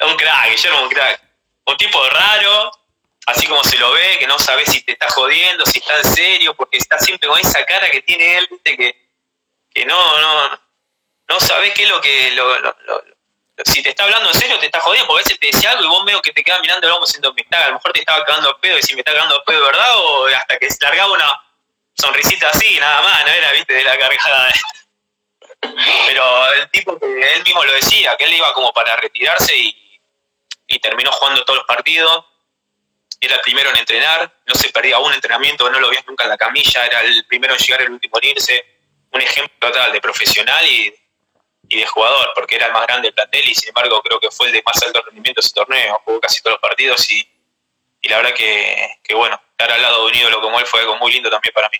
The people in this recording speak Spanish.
un crack, Guillermo, un crack. Un tipo raro, así como se lo ve, que no sabe si te está jodiendo, si está en serio, porque está siempre con esa cara que tiene él, viste, que, que no, no, no sabes qué es lo que, si te está hablando en serio, te está jodiendo, porque a veces te decía algo y vos veo que te quedas mirando el vamos diciendo, me a lo mejor te estaba cagando pedo y si me está cagando pedo, ¿verdad? O hasta que largaba una sonrisita así, nada más, no era, viste, de la cargada. Pero el tipo que él mismo lo decía, que él iba como para retirarse y, y terminó jugando todos los partidos era el primero en entrenar, no se perdía un entrenamiento, no lo veías nunca en la camilla, era el primero en llegar, el último en irse. Un ejemplo total de profesional y, de jugador, porque era el más grande del plantel y sin embargo creo que fue el de más alto rendimiento ese torneo, jugó casi todos los partidos y, la verdad que, que, bueno, estar al lado de un ídolo como él fue algo muy lindo también para mí.